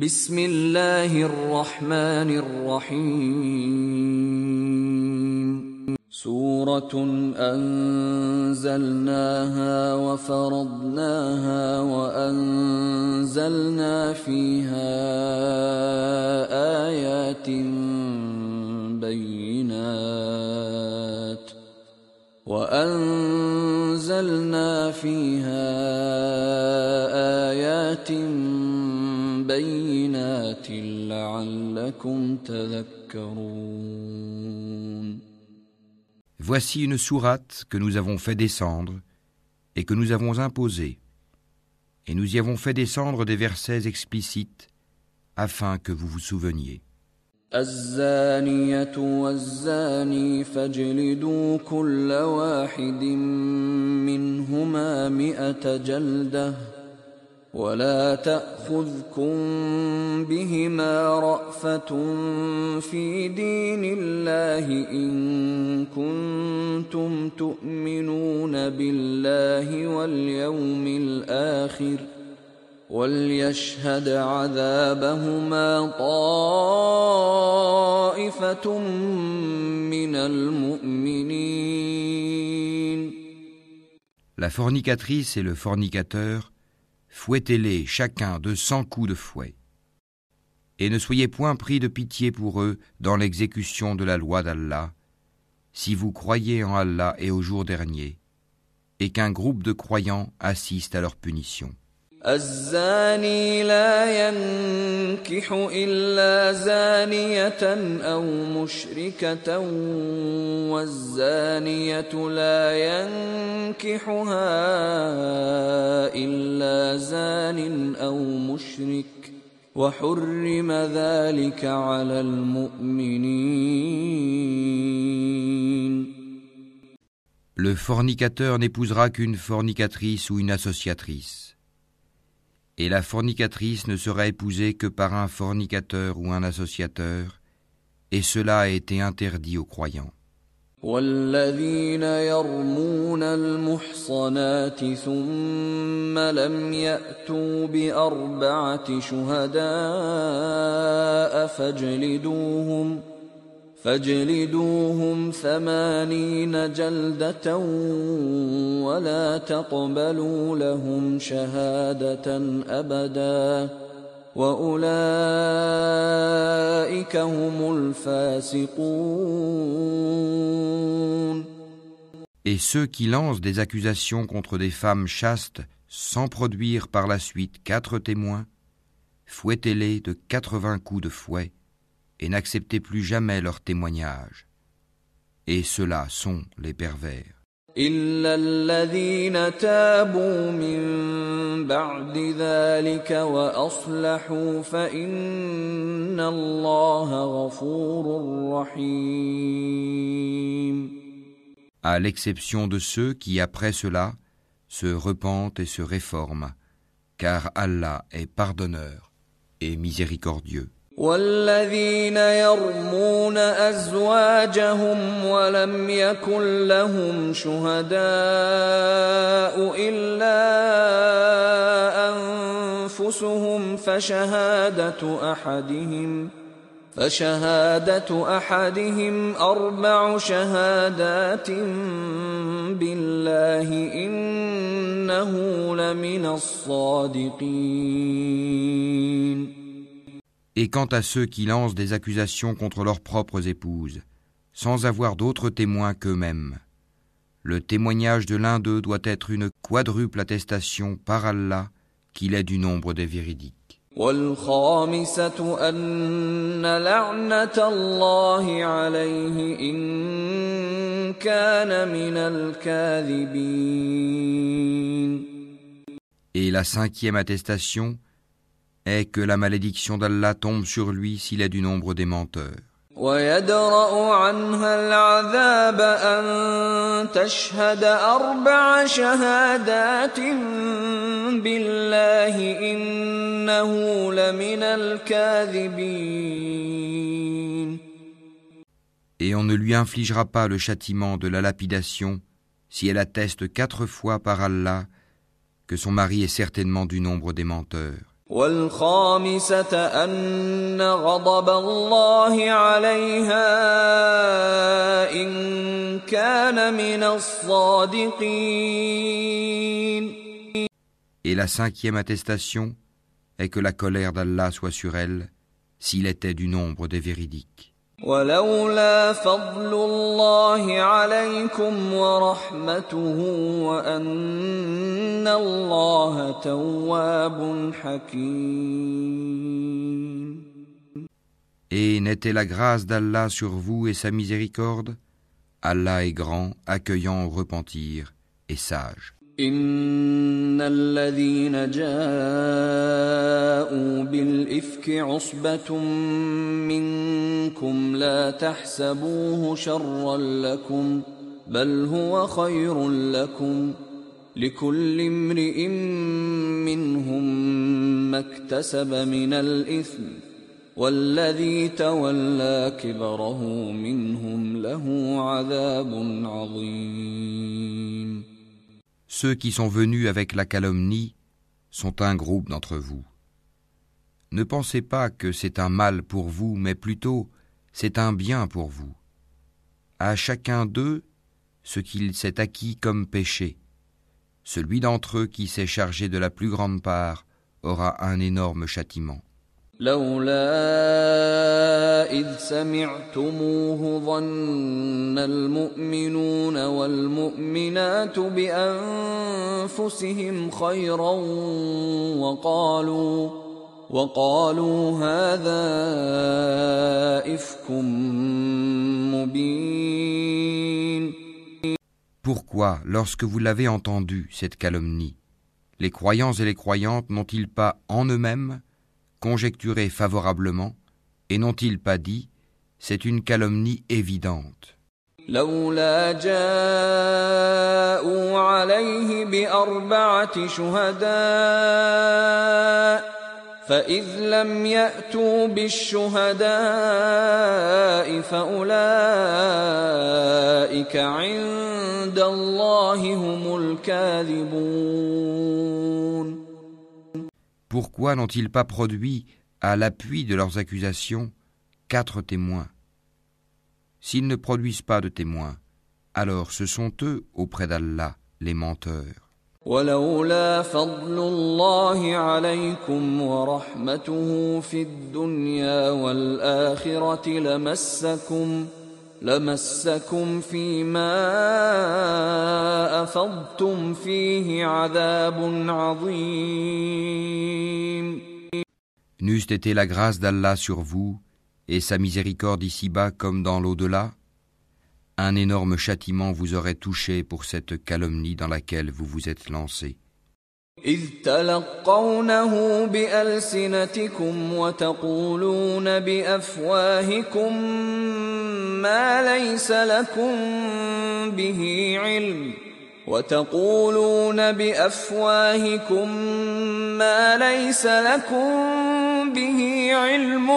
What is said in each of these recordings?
بسم الله الرحمن الرحيم. سورة أنزلناها وفرضناها وأنزلنا فيها آيات بينات. وأنزلنا فيها آيات بينات. لعلكم تذكرون Voici une sourate que nous avons fait descendre et que nous avons imposée. Et nous y avons fait descendre des versets explicites afin que vous vous souveniez. الزانية والزاني فاجلدوا كل واحد منهما مئة جلدة ولا تأخذكم بهما رأفة في دين الله إن كنتم تؤمنون بالله واليوم الآخر وليشهد عذابهما طائفة من المؤمنين. La fornicatrice et le fornicateur, fouettez-les chacun de cent coups de fouet. Et ne soyez point pris de pitié pour eux dans l'exécution de la loi d'Allah, si vous croyez en Allah et au jour dernier, et qu'un groupe de croyants assiste à leur punition. الزاني لا ينكح إلا زانية أو مشركة والزانية لا ينكحها إلا زان أو مشرك وحرم ذلك على المؤمنين Le fornicateur n'épousera qu'une fornicatrice ou une associatrice. Et la fornicatrice ne sera épousée que par un fornicateur ou un associateur, et cela a été interdit aux croyants. والذين يرمون المحصنات ثم لم يأتوا بأربعة شهداء فاجلدوهم فاجلدوهم ثمانين جلدة ولا تقبلوا لهم شهادة أبدا وأولئك هم الفاسقون Et ceux qui lancent des accusations contre des femmes chastes sans produire par la suite quatre témoins, fouettez-les de quatre-vingts coups de fouet et n'acceptez plus jamais leur témoignage. Et ceux-là sont les pervers. إلا الذين تابوا من بعد ذلك وأصلحوا فإن الله غفور رحيم À l'exception de ceux qui, après cela, se repentent et se réforment, car Allah est pardonneur et miséricordieux. والذين يرمون أزواجهم ولم يكن لهم شهداء إلا أنفسهم فشهادة أحدهم فشهادة أحدهم أربع شهادات بالله إنه لمن الصادقين Et quant à ceux qui lancent des accusations contre leurs propres épouses, sans avoir d'autres témoins qu'eux-mêmes, le témoignage de l'un d'eux doit être une quadruple attestation par Allah qu'il est du nombre des véridiques. Et la cinquième attestation, est que la malédiction d'Allah tombe sur lui s'il est du nombre des menteurs. ويدرأ عنها العذاب أن تشهد أربع شهادات بالله إنه لمن الكاذبين Et on ne lui infligera pas le châtiment de la lapidation si elle atteste quatre fois par Allah que son mari est certainement du nombre des menteurs. والخامسة أن غضب الله عليها إن كان من الصادقين Et la cinquième attestation est que la colère d'Allah soit sur elle s'il était du nombre des véridiques. ولولا فضل الله عليكم ورحمته وأن الله تواب حكيم Et n'était la grâce d'Allah sur vous et sa miséricorde Allah est grand, accueillant au repentir et sage. إن الذين جاءوا بالإفك عصبة منكم لا تحسبوه شرا لكم بل هو خير لكم لكل امرئ منهم ما اكتسب من الإثم والذي تولى كبره منهم له عذاب عظيم Ceux qui sont venus avec la calomnie sont un groupe d'entre vous. Ne pensez pas que c'est un mal pour vous, mais plutôt c'est un bien pour vous. À chacun d'eux ce qu'il s'est acquis comme péché. Celui d'entre eux qui s'est chargé de la plus grande part aura un énorme châtiment. لولا إذ سمعتموه ظن المؤمنون والمؤمنات بأنفسهم خيرا وقالوا وقالوا هذا إفك مبين Pourquoi, lorsque vous l'avez entendu, cette calomnie, les croyants et les croyantes n'ont-ils pas en eux-mêmes conjecturé favorablement et n'ont-ils pas dit c'est une calomnie évidente لولا جاءوا عليه بأربعة شهداء فإذ لم يأتوا بالشهداء فأولئك عند الله هم الكاذبون Pourquoi n'ont-ils pas produit, à l'appui de leurs accusations, quatre témoins S'ils ne produisent pas de témoins, alors ce sont eux, auprès d'Allah, les menteurs. ولولا فضل الله عليكم ورحمته في الدنيا والآخرة لمسكم لمسكم فيما أفضتم فيه عذاب عظيم N'eût été la grâce d'Allah sur vous et sa miséricorde ici-bas comme dans l'au-delà, un énorme châtiment vous aurait touché pour cette calomnie dans laquelle vous vous êtes lancé. إذ تلقونه بألسنتكم وتقولون بأفواهكم ما ليس لكم به علم وتقولون بأفواهكم ما ليس لكم به علم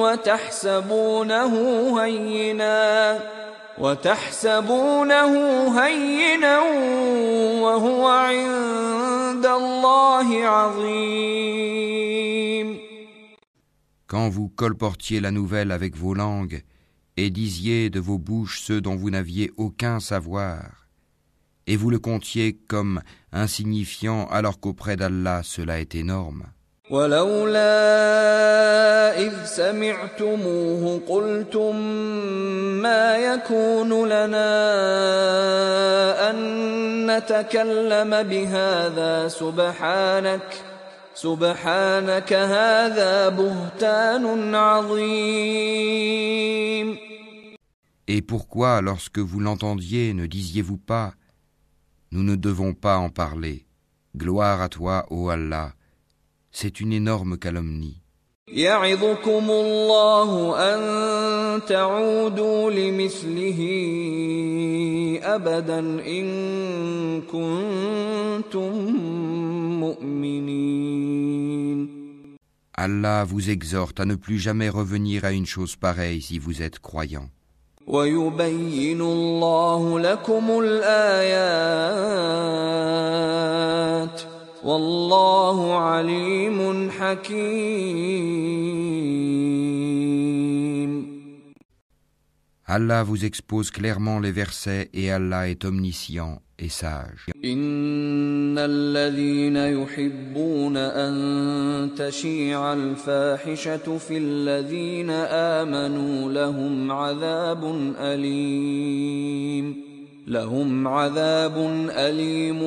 وتحسبونه هينا وتحسبونه هينا وهو عند الله عظيم Quand vous colportiez la nouvelle avec vos langues et disiez de vos bouches ceux dont vous n'aviez aucun savoir, et vous le comptiez comme insignifiant alors qu'auprès d'Allah cela est énorme. ولولا إذ سمعتموه قلتم ما يكون لنا أن نتكلم بهذا سبحانك سبحانك هذا بهتان عظيم Et pourquoi, lorsque vous l'entendiez, ne disiez-vous pas Nous ne devons pas en parler. Gloire à toi, ô Allah. C'est une énorme calomnie. يعظكم الله أن تعودوا لمثله أبدا إن كنتم مؤمنين Allah vous exhorte à ne plus jamais revenir à une chose pareille si vous êtes croyant. ويبين الله لكم الآيات والله عليم حكيم Allah vous expose clairement les versets et Allah est omniscient et sage. إن الذين يحبون أن تشيع الفاحشة في الذين آمنوا لهم عذاب أليم لهم عذاب أليم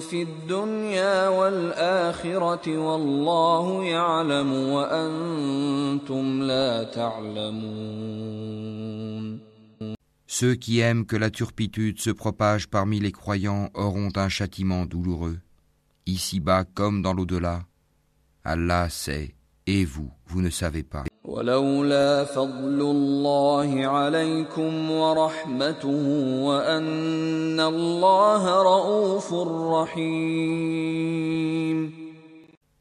في الدنيا والآخرة والله يعلم وأنتم لا تعلمون Ceux qui aiment que la turpitude se propage parmi les croyants auront un châtiment douloureux, ici-bas comme dans l'au-delà. Allah sait, et vous, vous ne savez pas. ولولا فضل الله عليكم ورحمته وأن الله رؤوف رحيم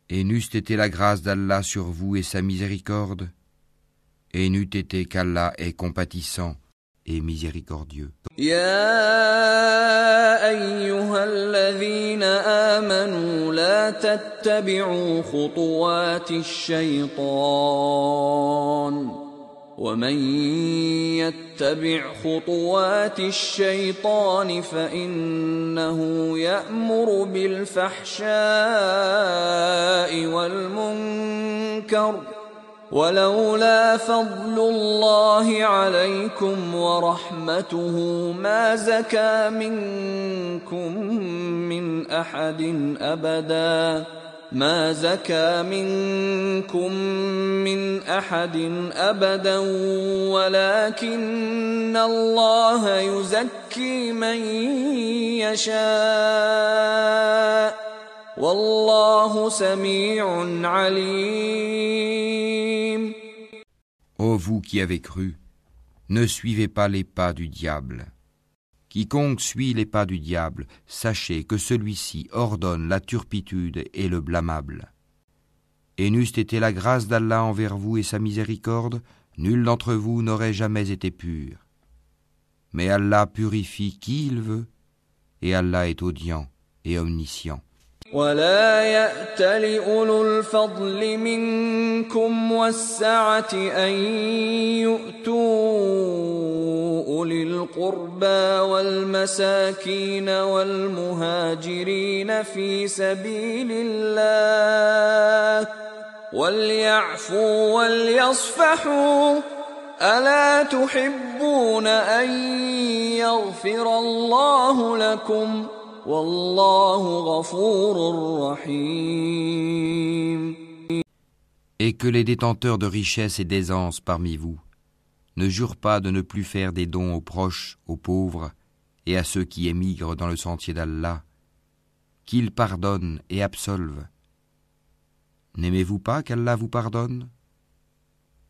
Et n'eût été la grâce d'Allah sur vous et sa miséricorde, et n'eût été qu'Allah est compatissant et miséricordieux. يا أيها الذين آمنوا لا تتبعوا خطوات الشيطان ومن يتبع خطوات الشيطان فإنه يأمر بالفحشاء والمنكر ولولا فضل الله عليكم ورحمته ما زكى منكم من أحد أبدا. ما زكى منكم من أحد أبدا ولكن الله يزكي من يشاء. Ô vous qui avez cru, ne suivez pas les pas du diable. Quiconque suit les pas du diable, sachez que celui-ci ordonne la turpitude et le blâmable. Et n'eût été la grâce d'Allah envers vous et sa miséricorde, nul d'entre vous n'aurait jamais été pur. Mais Allah purifie qui il veut, et Allah est audient et omniscient. ولا يأت لأولو الفضل منكم والسعة أن يؤتوا أولي القربى والمساكين والمهاجرين في سبيل الله وليعفوا وليصفحوا ألا تحبون أن يغفر الله لكم ۖ Et que les détenteurs de richesses et d'aisance parmi vous ne jurent pas de ne plus faire des dons aux proches, aux pauvres et à ceux qui émigrent dans le sentier d'Allah, qu'ils pardonnent et absolvent. N'aimez-vous pas qu'Allah vous pardonne?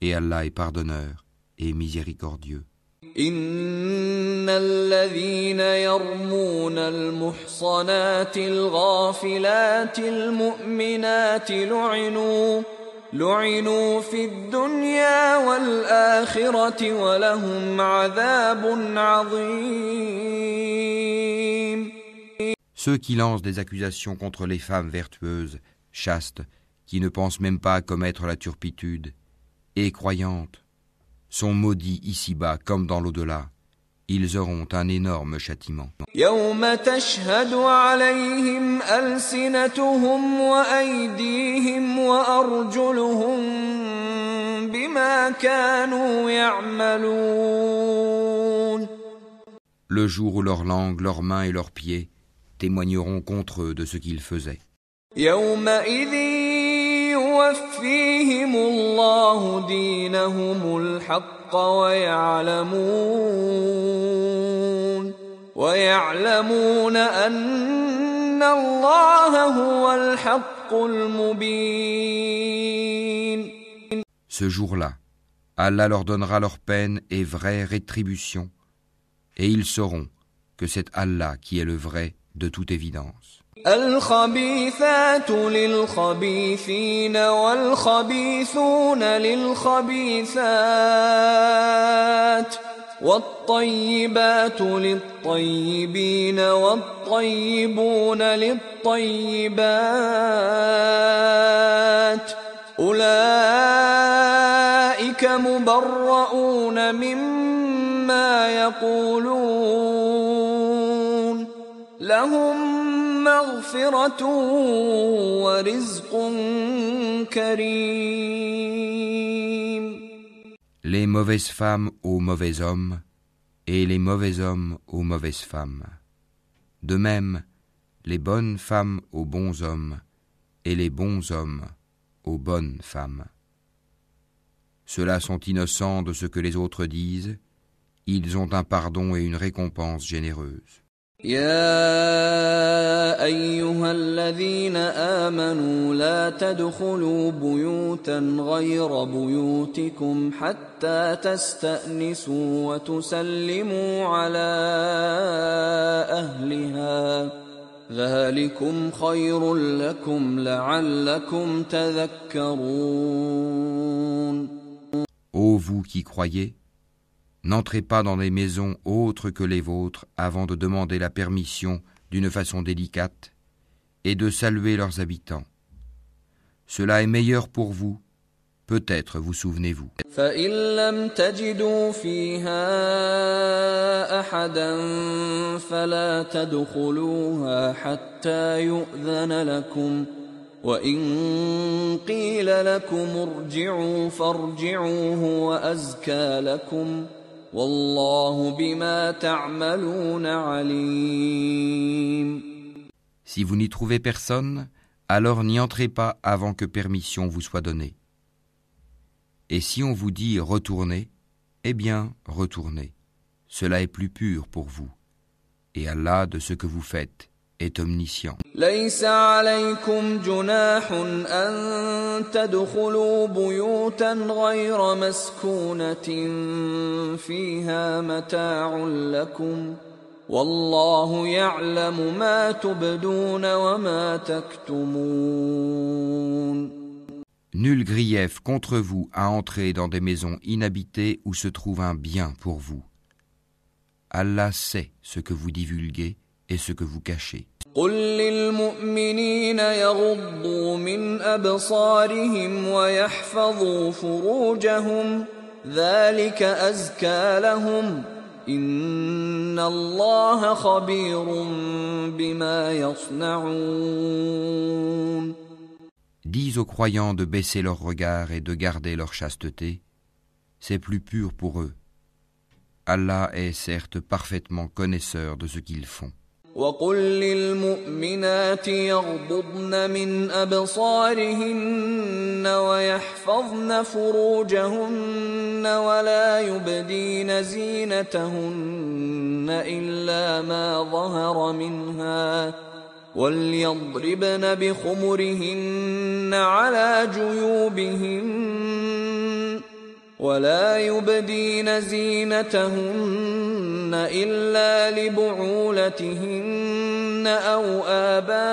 Et Allah est pardonneur et miséricordieux. إن الذين يرمون المحصنات الغافلات المؤمنات لعنوا لعنوا في الدنيا والآخرة ولهم عذاب عظيم Ceux qui lancent des accusations contre les femmes vertueuses, chastes, qui ne pensent même pas à commettre la turpitude, et croyantes, sont maudits ici-bas comme dans l'au-delà. Ils auront un énorme châtiment. Le jour où leur langue, leurs mains et leurs pieds témoigneront contre eux de ce qu'ils faisaient. يوفيهم الله دينهم الحق ويعلمون ويعلمون أن الله هو الحق المبين Ce jour-là, Allah leur donnera leur peine et vraie rétribution, et ils sauront que c'est Allah qui est le vrai de toute évidence. الخبيثات للخبيثين والخبيثون للخبيثات والطيبات للطيبين والطيبون للطيبات أولئك مبرؤون مما يقولون لهم مغفره ورزق كريم les mauvaises femmes aux mauvais hommes, et les mauvais hommes aux mauvaises femmes. De même, les bonnes femmes aux bons hommes, et les bons hommes aux bonnes femmes. Ceux-là sont innocents de ce que les autres disent, ils ont un pardon et une récompense généreuse. يا ايها الذين امنوا لا تدخلوا بيوتا غير بيوتكم حتى تستانسوا وتسلموا على اهلها ذلكم خير لكم لعلكم تذكرون Ô vous qui croyez, N'entrez pas dans des maisons autres que les vôtres avant de demander la permission d'une façon délicate et de saluer leurs habitants. Cela est meilleur pour vous, peut-être vous souvenez-vous. Si vous n'y trouvez personne, alors n'y entrez pas avant que permission vous soit donnée. Et si on vous dit retournez, eh bien retournez. Cela est plus pur pour vous. Et Allah de ce que vous faites est omniscient. ليس عليكم جناح أن تدخلوا بيوتا غير مسكونة فيها متاع لكم والله يعلم ما تبدون وما تكتمون Nul grief contre vous à entrer dans des maisons inhabitées où se trouve un bien pour vous. Allah sait ce que vous divulguez et ce que vous cachez. قل للمؤمنين يغضوا من أبصارهم ويحفظوا فروجهم ذلك أزكى لهم إن الله خبير بما يصنعون Dis aux croyants de baisser leur regard et de garder leur chasteté, c'est plus pur pour eux. Allah est certes parfaitement connaisseur de ce qu'ils font. وقل للمؤمنات يغضضن من أبصارهن ويحفظن فروجهن ولا يبدين زينتهن إلا ما ظهر منها وليضربن بخمرهن على جيوبهن ولا يبدين زينتهن إلا لبعولتهن أو آبائهن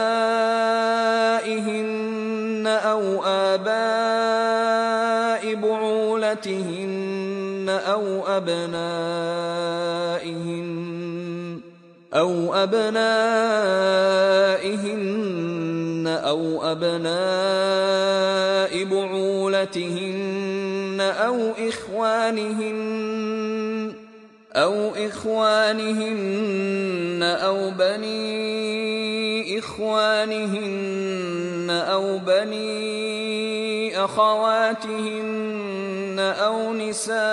أو آباء بعولتهن أو أبنائهن أو أبنائهن أو أبناء بعولتهن أو إخوانهن أو إخوانهن أو بني إخوانهن أو بني أخواتهن أو نسائهن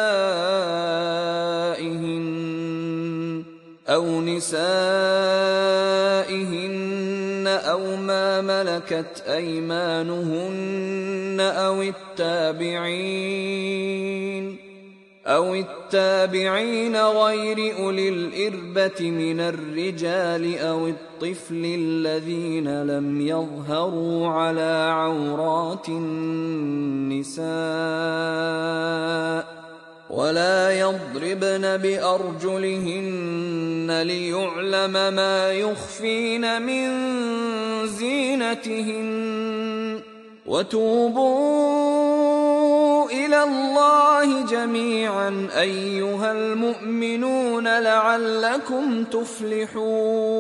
أو نسائهن أو ما ملكت أيمانهن أو التابعين أو التابعين غير أولي الإربة من الرجال أو الطفل الذين لم يظهروا على عورات النساء ولا يضربن بأرجلهن ليعلم ما يخفين من زينتهن وتوبوا إلى إلى الله جميعا أيها المؤمنون لعلكم تفلحون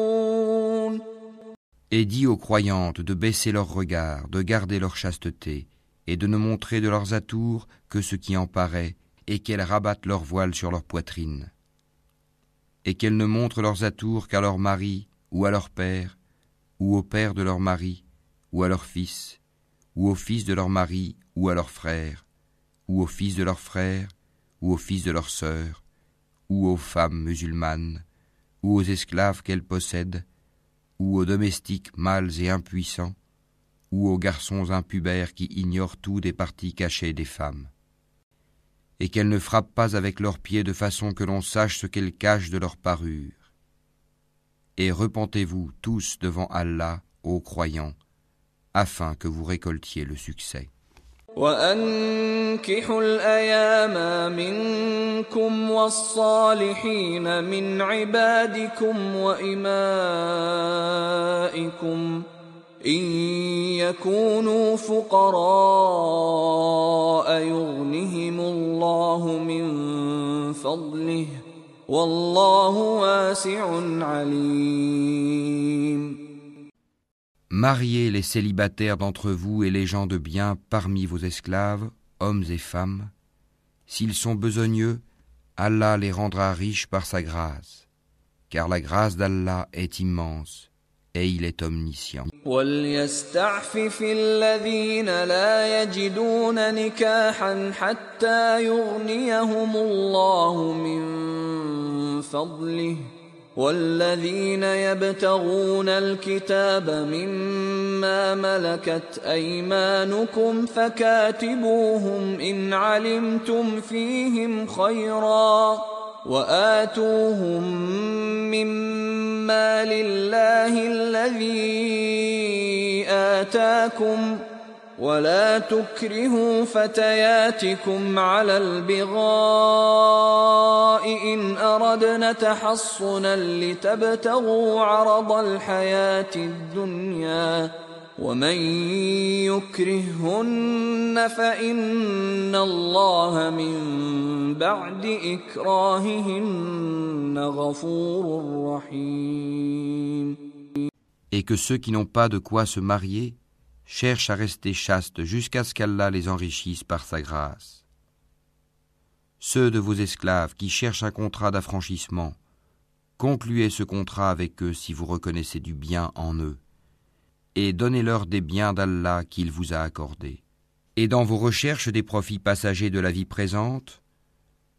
Et dis aux croyantes de baisser leurs regards, de garder leur chasteté, et de ne montrer de leurs atours que ce qui en paraît, et qu'elles rabattent leur voile sur leur poitrine. Et qu'elles ne montrent leurs atours qu'à leur mari, ou à leur père, ou au père de leur mari, ou à leur fils, ou au fils de leur mari, ou à leur frère, ou au fils de leur frère, ou au fils de leur sœur, ou aux femmes musulmanes, ou aux esclaves qu'elles possèdent, ou aux domestiques mâles et impuissants, ou aux garçons impubères qui ignorent tout des parties cachées des femmes Et qu'elles ne frappent pas avec leurs pieds de façon que l'on sache ce qu'elles cachent de leur parure. Et repentez-vous tous devant Allah, ô croyants, afin que vous récoltiez le succès. وأنكحوا الأيام منكم والصالحين من عبادكم وإمائكم إن يكونوا فقراء يغنهم الله من فضله والله واسع عليم Mariez les célibataires d'entre vous et les gens de bien parmi vos esclaves, hommes et femmes. S'ils sont besogneux, Allah les rendra riches par sa grâce, car la grâce d'Allah est immense Et il est omniscient. والذين يبتغون الكتاب مما ملكت ايمانكم فكاتبوهم ان علمتم فيهم خيرا واتوهم مما لله الذي اتاكم ولا تكرهوا فتياتكم على البغاء إن أردنا تحصنا لتبتغوا عرض الحياة الدنيا ومن يكرهن فإن الله من بعد إكراههن غفور رحيم Et que ceux qui n'ont pas de quoi se marier cherchent à rester chastes jusqu'à ce qu'Allah les enrichisse par sa grâce. Ceux de vos esclaves qui cherchent un contrat d'affranchissement, concluez ce contrat avec eux si vous reconnaissez du bien en eux, et donnez-leur des biens d'Allah qu'il vous a accordés. Et dans vos recherches des profits passagers de la vie présente,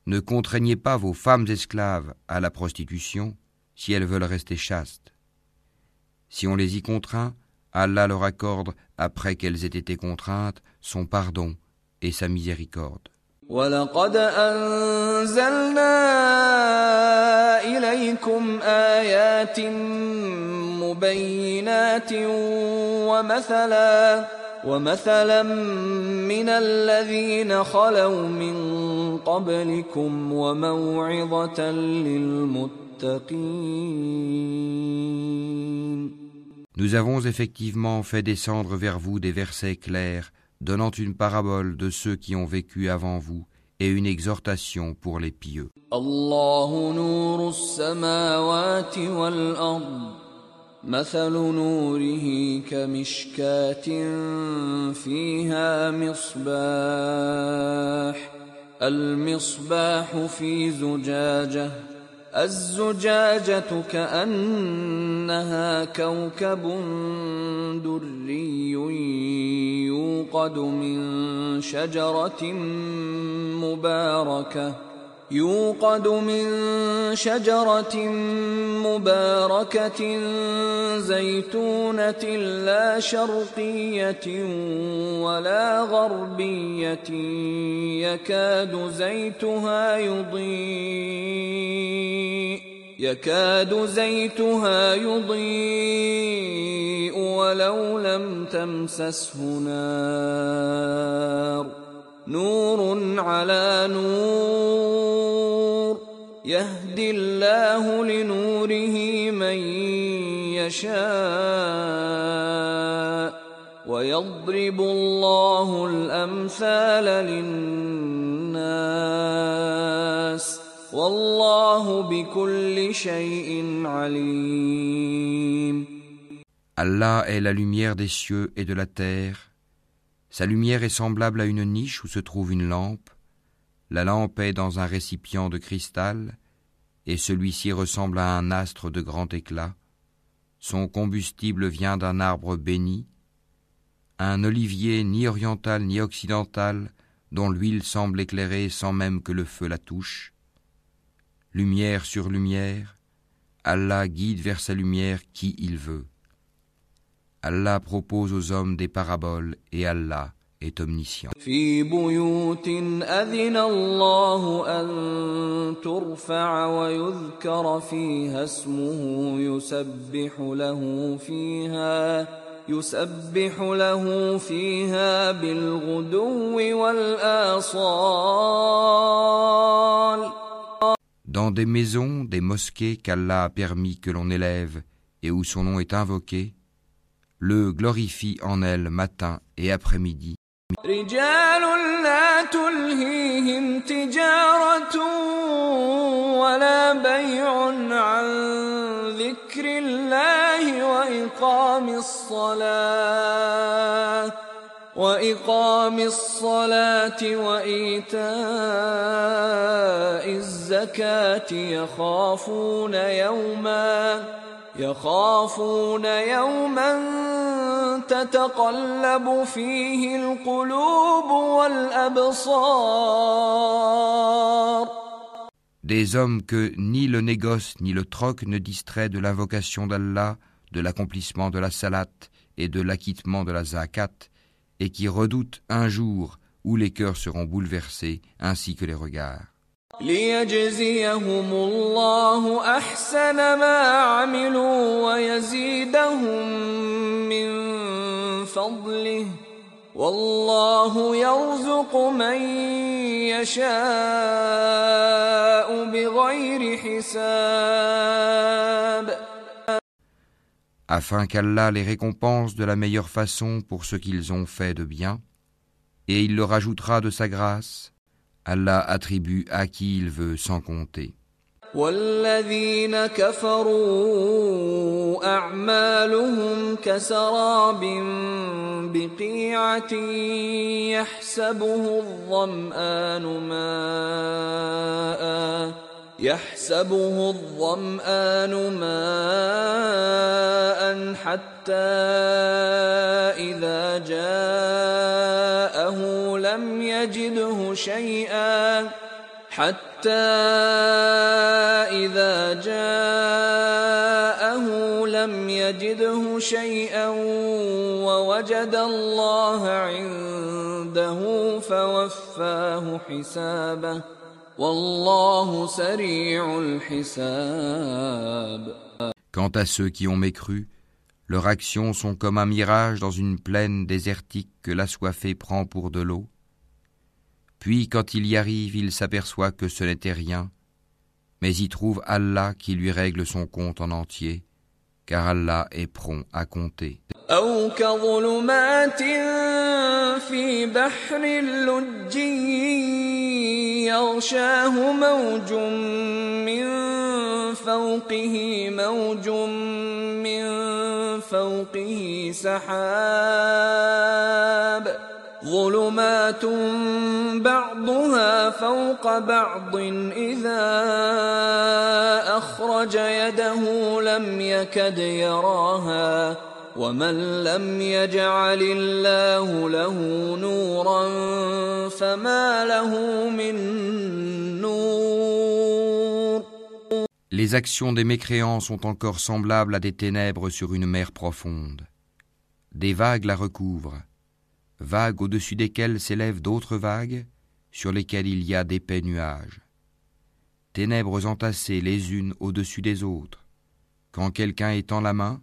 ne contraignez pas vos femmes esclaves à la prostitution si elles veulent rester chastes. Si on les y contraint, Allah leur accorde, après qu'elles aient été contraintes, son pardon et sa miséricorde. ولقد أنزلنا إليكم آيات مبينات ومثلا ومثلا من الذين خلوا من قبلكم وموعظة للمتقين Nous avons effectivement fait descendre vers vous des versets clairs, donnant une parabole de ceux qui ont vécu avant vous et une exhortation pour les pieux. الله نور السماوات والأرض مثل نوره كمشكاة فيها مصباح المصباح في زجاجة الزجاجة كأنها كوكب دري يوقد من شجرة مباركة. يوقد من شجرة مباركة زيتونة لا شرقية ولا غربية يكاد زيتها يضيء يكاد زيتها يضيء ولو لم تمسسه نار. نور على نور. يهدي الله لنوره من يشاء. ويضرب الله الأمثال للناس. والله بكل شيء عليم. Allah est la lumière des cieux et de la terre. Sa lumière est semblable à une niche où se trouve une lampe. La lampe est dans un récipient de cristal, et celui-ci ressemble à un astre de grand éclat. Son combustible vient d'un arbre béni, un olivier ni oriental ni occidental, dont l'huile semble éclairer sans même que le feu la touche. Lumière sur lumière, Allah guide vers sa lumière qui il veut. Allah propose aux hommes des paraboles et Allah est omniscient. في بيوت أذن الله أن ترفع ويذكر فيها اسمه يسبح له فيها يسبح له فيها بالغدو والآصال Dans des maisons, des mosquées qu'Allah a permis que l'on élève et où son nom est invoqué, le glorifie en elles matin et après-midi. رجال لا تلهيهم تجارة ولا بيع عن ذكر الله وإقام الصلاة وإقام الصلاة وإيتاء الزكاة يخافون يوما يخافون يوما تتقلب فيه القلوب والأبصار Des hommes que ni le négoce ni le troc ne distrait de l'invocation d'Allah, de l'accomplissement de la salat et de l'acquittement de la zakat, et qui redoutent un jour où les cœurs seront bouleversés ainsi que les regards. ليجزيهم الله أحسن ما عملوا ويزيدهم من فضله والله يرزق من يشاء بغير حساب afin qu'Allah les récompense de la meilleure façon pour ce qu'ils ont fait de bien, et il leur ajoutera de sa grâce, Allah attribue à qui il veut sans compter. والذين كفروا أعمالهم كسراب بقيعة يحسبه الظمآن ماءً يحسبه الظمآن ماء حتى إذا جاءه لم يجده شيئا حتى إذا جاءه لم يجده شيئا ووجد الله عنده فوفاه حسابه Quant à ceux qui ont mécru, leurs actions sont comme un mirage dans une plaine désertique que l'assoiffé prend pour de l'eau. Puis quand il y arrive, il s'aperçoit que ce n'était rien, mais y trouve Allah qui lui règle son compte en entier, car Allah est prompt à compter. يغشاه موج من فوقه موج من فوقه سحاب. ظلمات بعضها فوق بعض إذا أخرج يده لم يكد يراها. ومن لم يجعل الله له نورا فما له من نور Les actions des mécréants sont encore semblables à des ténèbres sur une mer profonde. Des vagues la recouvrent, vagues au-dessus desquelles s'élèvent d'autres vagues, sur lesquelles il y a d'épais nuages. Ténèbres entassées les unes au-dessus des autres. Quand quelqu'un étend la main,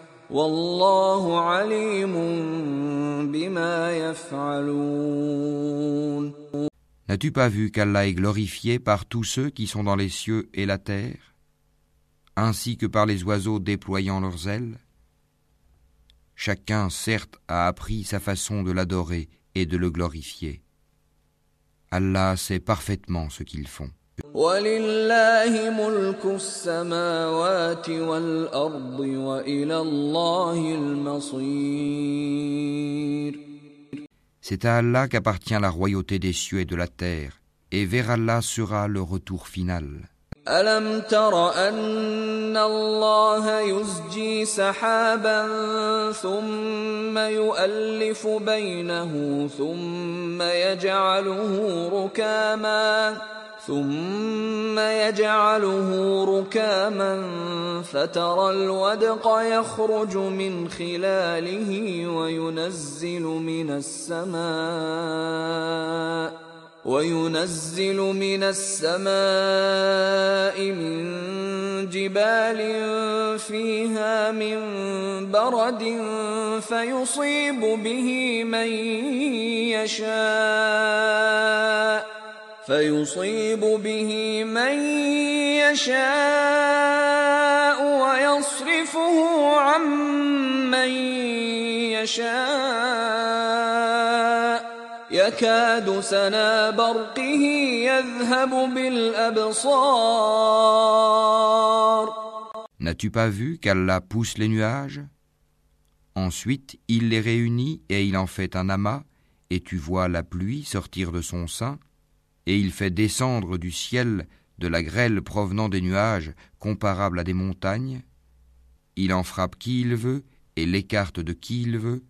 N'as-tu pas vu qu'Allah est glorifié par tous ceux qui sont dans les cieux et la terre, ainsi que par les oiseaux déployant leurs ailes? Chacun, certes, a appris sa façon de l'adorer et de le glorifier. Allah sait parfaitement ce qu'ils font. C'est à Allah qu'appartient la royauté des cieux et de la terre, et vers Allah sera le retour final. ألم تر أن الله يزجي سحابا ثم يؤلف بينه ثم يجعله ركاما ثم يجعله ركاما فترى الودق يخرج من خلاله وينزل من السماء وينزل من السماء من جبال فيها من برد فيصيب به من يشاء فيصيب به من يشاء ويصرفه عن من يشاء يكاد سنا برقه يذهب بالابصار N'as-tu pas vu qu'Allah pousse les nuages Ensuite, il les réunit et il en fait un amas, et tu vois la pluie sortir de son sein et il fait descendre du ciel de la grêle provenant des nuages comparables à des montagnes, il en frappe qui il veut et l'écarte de qui il veut,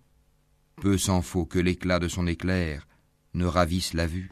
peu s'en faut que l'éclat de son éclair ne ravisse la vue.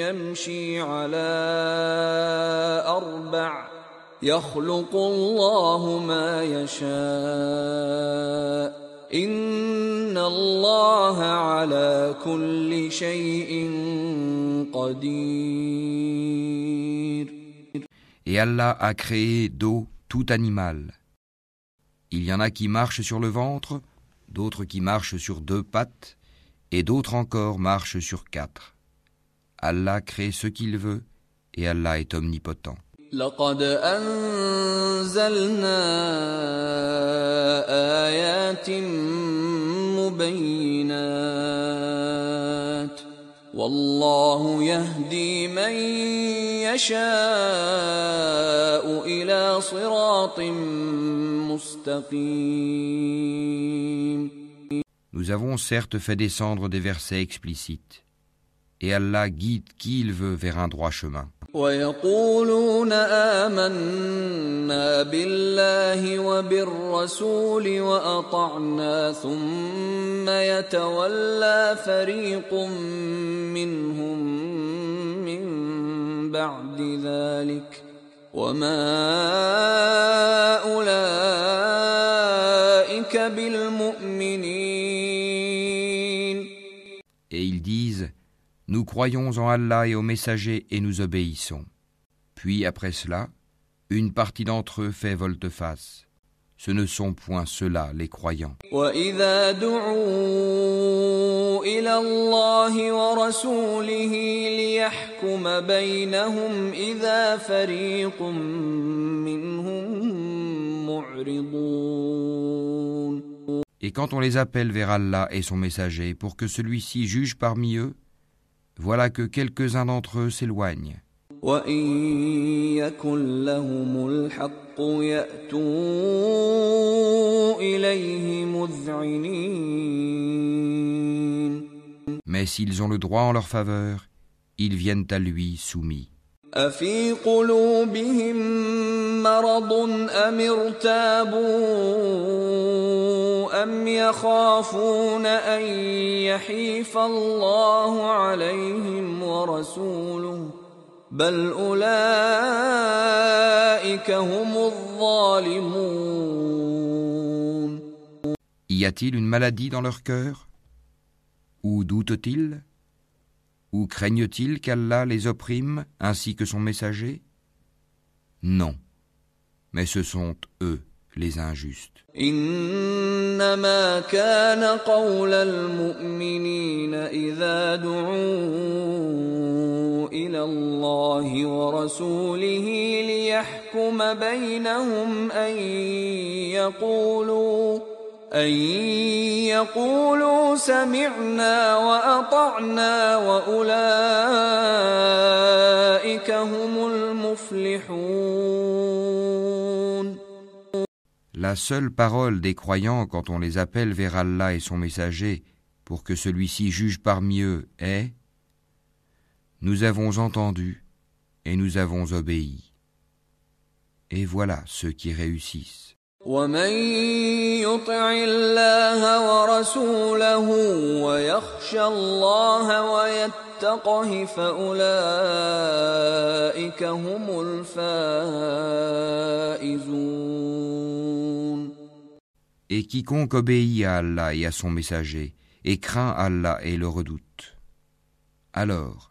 يمشي على أربع يخلق الله ما يشاء إن الله على كل شيء قدير Et Allah a créé d'eau tout animal. Il y en a qui marchent sur le ventre, d'autres qui marchent sur deux pattes, et d'autres encore marchent sur quatre. Allah crée ce qu'il veut, et Allah est omnipotent. لقد أنزلنا آيات مبينات والله يهدي من يشاء إلى صراط مستقيم Nous avons certes fait descendre des versets explicites, et Allah guide qui il veut vers un droit chemin. ويقولون آمنا بالله وبالرسول وأطعنا ثم يتولى فريق منهم من بعد ذلك وما أولئك بالمؤمنين Nous croyons en Allah et aux messagers et nous obéissons. Puis après cela, une partie d'entre eux fait volte-face. Ce ne sont point ceux-là les croyants. وإذا دعوا إلى الله ورسوله ليحكم بينهم إذا فريق منهم معرضون Et quand on les appelle vers Allah et son messager pour que celui-ci juge parmi eux, voilà que quelques-uns d'entre eux s'éloignent. Mais s'ils ont le droit en leur faveur, ils viennent à lui soumis. أفي قلوبهم مرض أم ارتابوا أم يخافون أن يحيف الله عليهم ورسوله بل أولئك هم الظالمون. Y a-t-il une maladie dans leur cœur? Ou doutent-ils? Ou craignent-ils qu'Allah les opprime ainsi que son messager Non, mais ce sont eux les injustes. إنما كان قول المؤمنين إذا دعوا إلى الله ورسوله ليحكم بينهم أن يقولوا أن يقولوا سمعنا وأطعنا وأولئك هم المفلحون La seule parole des croyants quand on les appelle vers Allah et son messager pour que celui-ci juge parmi eux est Nous avons entendu et nous avons obéi. Et voilà ceux qui réussissent. ومن يطع الله ورسوله ويخشى الله ويتقه فأولئك هم الفائزون Et quiconque obéit à Allah et à son messager, et craint Allah et le redoute. Alors,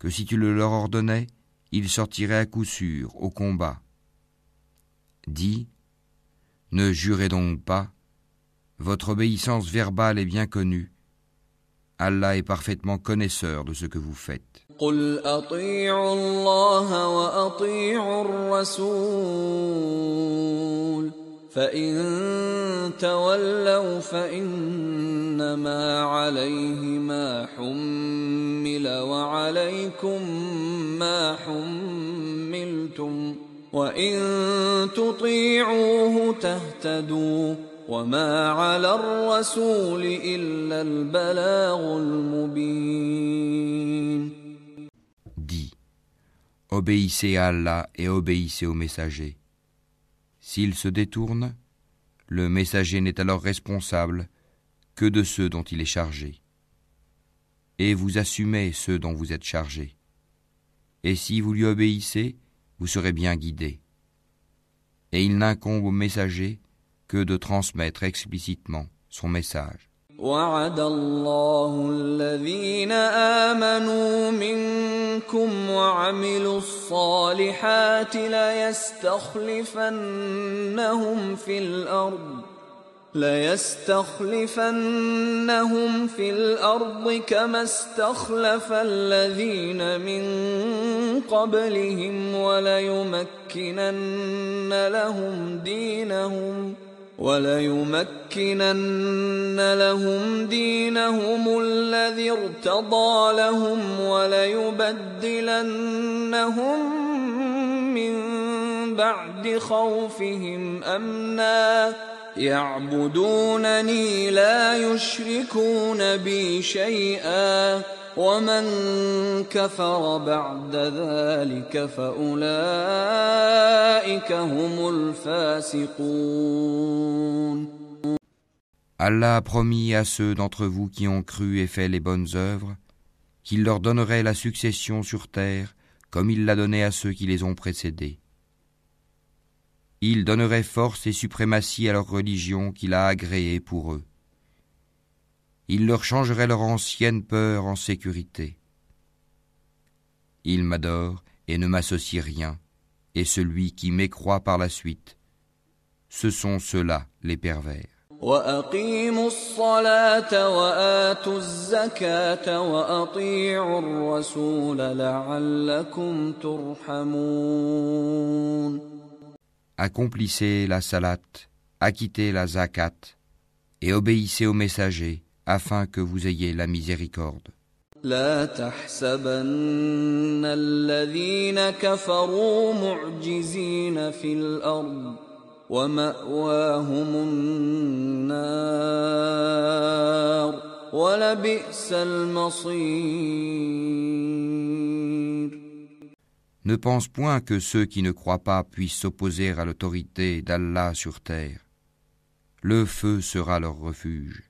que si tu le leur ordonnais, ils sortiraient à coup sûr au combat. Dis, ne jurez donc pas, votre obéissance verbale est bien connue, Allah est parfaitement connaisseur de ce que vous faites. فان تولوا فانما عليه ما حمل وعليكم ما حملتم وان تطيعوه تهتدوا وما على الرسول الا البلاغ المبين Dis, obéissez à Allah et obéissez au messager. S'ils se détournent, le messager n'est alors responsable que de ceux dont il est chargé. Et vous assumez ceux dont vous êtes chargés. Et si vous lui obéissez, vous serez bien guidés. Et il n'incombe au messager que de transmettre explicitement son message. وعد الله الذين آمنوا منكم وعملوا الصالحات ليستخلفنهم في الأرض ليستخلفنهم في الأرض كما استخلف الذين من قبلهم وليمكنن لهم دينهم. وليمكنن لهم دينهم الذي ارتضى لهم وليبدلنهم من بعد خوفهم أمنا. يعبدونني لا يشركون بي شيئا. ومن كفر بعد ذلك فأولئك هم الفاسقون Allah a promis à ceux d'entre vous qui ont cru et fait les bonnes œuvres qu'il leur donnerait la succession sur terre comme il l'a donné à ceux qui les ont précédés. Il donnerait force et suprématie à leur religion qu'il a agréée pour eux. Il leur changerait leur ancienne peur en sécurité. Il m'adore et ne m'associe rien, et celui qui m'écroit par la suite, ce sont ceux-là les pervers. Accomplissez la salat, acquittez la zakat, et obéissez aux messagers, afin que vous ayez la miséricorde. Ne pense point que ceux qui ne croient pas puissent s'opposer à l'autorité d'Allah sur terre. Le feu sera leur refuge.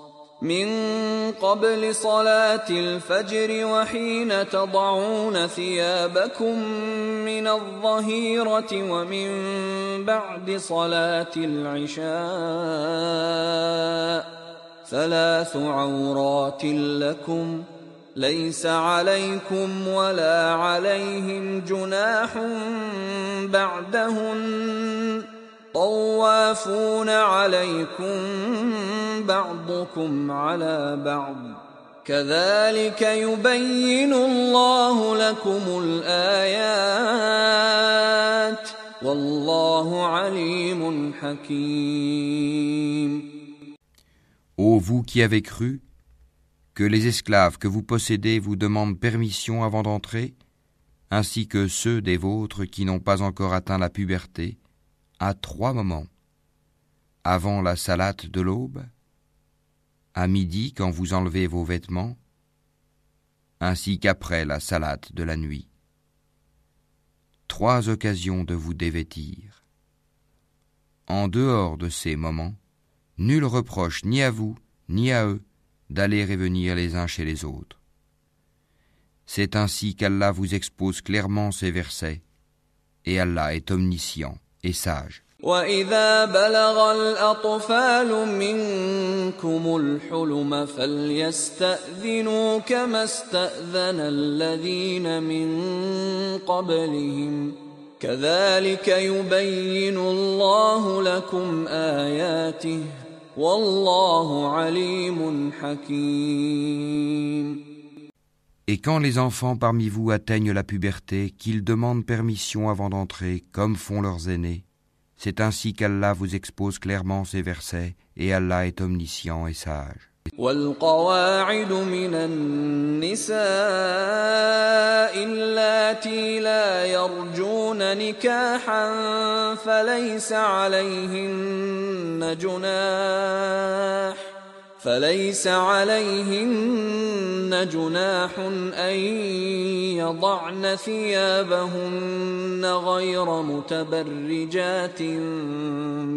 من قبل صلاة الفجر وحين تضعون ثيابكم من الظهيرة ومن بعد صلاة العشاء ثلاث عورات لكم ليس عليكم ولا عليهم جناح بعدهن طوافون عليكم بعضكم على بعض كذلك يبين الله لكم الآيات والله عليم حكيم Ô vous qui avez cru, que les esclaves que vous possédez vous demandent permission avant d'entrer, ainsi que ceux des vôtres qui n'ont pas encore atteint la puberté, à trois moments. Avant la salate de l'aube, à midi quand vous enlevez vos vêtements, ainsi qu'après la salate de la nuit. Trois occasions de vous dévêtir. En dehors de ces moments, nul reproche ni à vous ni à eux d'aller et venir les uns chez les autres. C'est ainsi qu'Allah vous expose clairement ces versets, et Allah est omniscient. Et sage. وإذا بلغ الأطفال منكم الحلم فليستأذنوا كما استأذن الذين من قبلهم كذلك يبين الله لكم آياته والله عليم حكيم Et quand les enfants parmi vous atteignent la puberté, qu'ils demandent permission avant d'entrer, comme font leurs aînés, c'est ainsi qu'Allah vous expose clairement ces versets, et Allah est omniscient et sage. فليس عليهن جناح فليس عليهن جناح أن يضعن ثيابهن غير متبرجات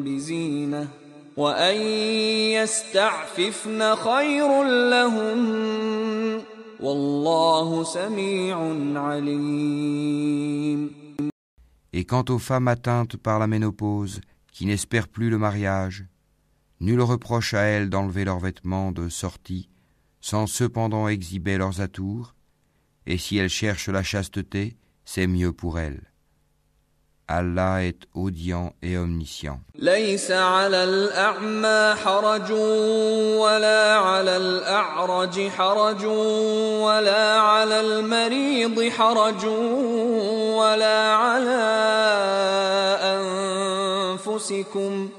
بزينة وأن يستعففن خير لهم والله سميع عليم. Et quant aux femmes atteintes par la ménopause, qui n'espèrent plus le mariage, Nul reproche à elles d'enlever leurs vêtements de sortie, sans cependant exhiber leurs atours, et si elles cherchent la chasteté, c'est mieux pour elles. Allah est audient et omniscient. ولا على أنفسكم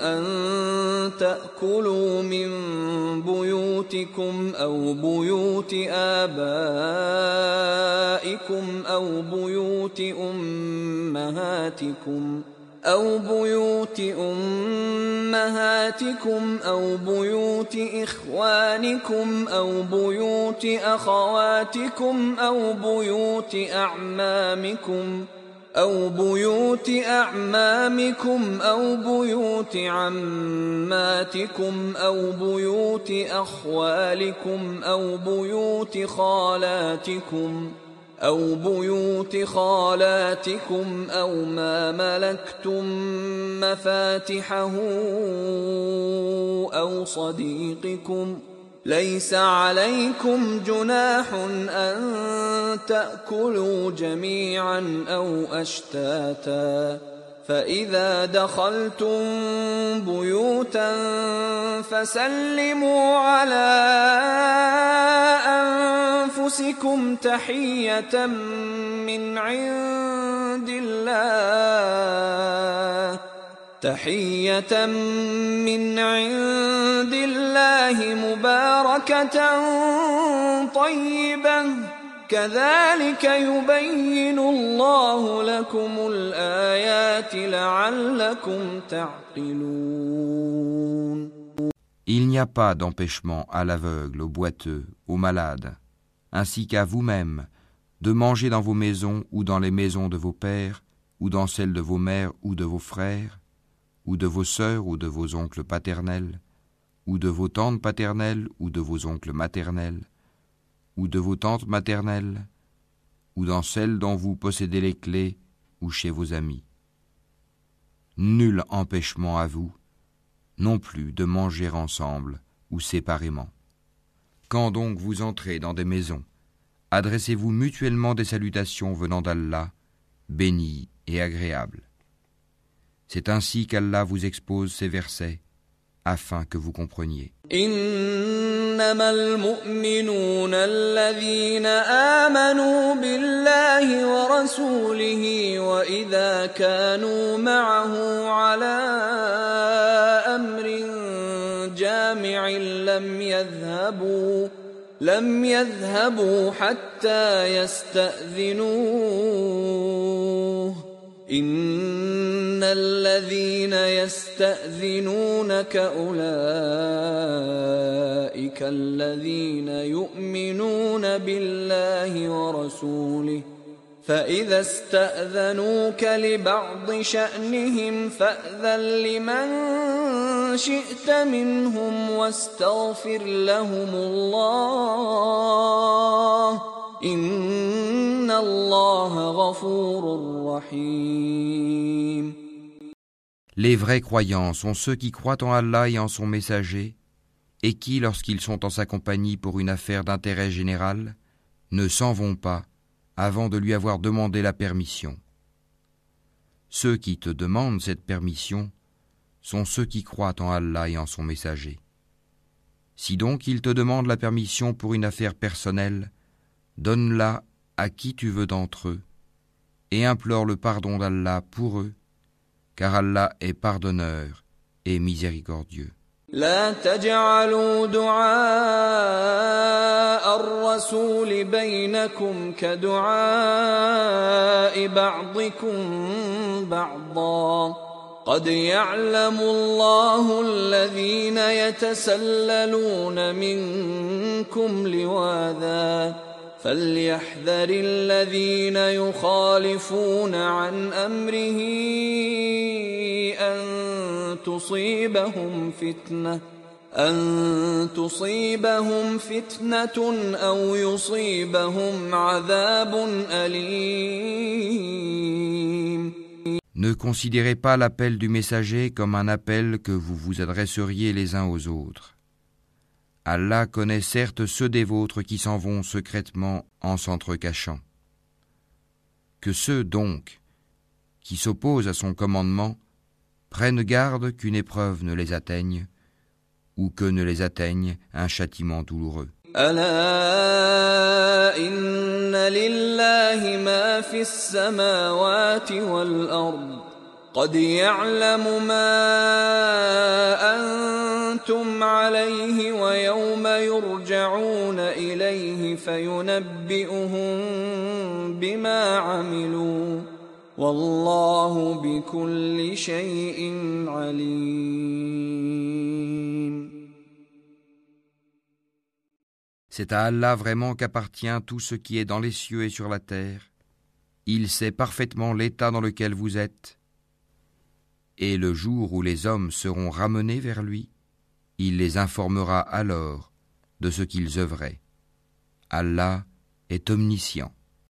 أن تأكلوا من بيوتكم أو بيوت آبائكم أو بيوت أمهاتكم ۖ أو بيوت أمهاتكم أو بيوت إخوانكم أو بيوت أخواتكم أو بيوت أعمامكم أو بيوت أعمامكم أو بيوت عماتكم أو بيوت أخوالكم أو بيوت خالاتكم ۖ أو بيوت خالاتكم أو ما ملكتم مفاتحه أو صديقكم ليس عليكم جناح أن تأكلوا جميعا أو أشتاتا. فإذا دخلتم بيوتا فسلموا على أنفسكم تحية من عند الله. تحية من عند الله مباركة طيبة كذلك يبين الله لكم الآيات لعلكم تعقلون Il n'y a pas d'empêchement à l'aveugle, au boiteux, au malade, ainsi qu'à vous-même, de manger dans vos maisons ou dans les maisons de vos pères, ou dans celles de vos mères ou de vos frères, ou de vos sœurs ou de vos oncles paternels, ou de vos tantes paternelles ou de vos oncles maternels, ou de vos tantes maternelles, ou dans celles dont vous possédez les clés, ou chez vos amis. Nul empêchement à vous, non plus de manger ensemble ou séparément. Quand donc vous entrez dans des maisons, adressez-vous mutuellement des salutations venant d'Allah, bénies et agréables. C'est ainsi qu'Allah vous expose ces versets afin que vous compreniez. جامع لم يذهبوا لم يذهبوا حتى يستأذنوه إن الذين يستأذنونك أولئك الذين يؤمنون بالله ورسوله فإذا استأذنوك لبعض شأنهم فأذن لمن شئت منهم واستغفر لهم الله إن الله غفور رحيم Les vrais croyants sont ceux qui croient en Allah et en son messager, et qui, lorsqu'ils sont en sa compagnie pour une affaire d'intérêt général, ne s'en vont pas avant de lui avoir demandé la permission. Ceux qui te demandent cette permission sont ceux qui croient en Allah et en son messager. Si donc ils te demandent la permission pour une affaire personnelle, donne-la à qui tu veux d'entre eux, et implore le pardon d'Allah pour eux, car Allah est pardonneur et miséricordieux. لا تجعلوا دعاء الرسول بينكم كدعاء بعضكم بعضا قد يعلم الله الذين يتسللون منكم لواذا فليحذر الذين يخالفون عن امره ان تصيبهم فتنه ان تصيبهم فتنه او يصيبهم عذاب اليم Ne considérez pas l'appel du messager comme un appel que vous vous adresseriez les uns aux autres. Allah connaît certes ceux des vôtres qui s'en vont secrètement en s'entrecachant. Que ceux donc qui s'opposent à son commandement prennent garde qu'une épreuve ne les atteigne ou que ne les atteigne un châtiment douloureux. قد يعلم ما أنتم عليه ويوم يرجعون إليه فينبئهم بما عملوا والله بكل شيء عليم C'est à Allah vraiment qu'appartient tout ce qui est dans les cieux et sur la terre. Il sait parfaitement l'état dans lequel vous êtes. Et le jour où les hommes seront ramenés vers lui, il les informera alors de ce qu'ils œuvraient. Allah est omniscient.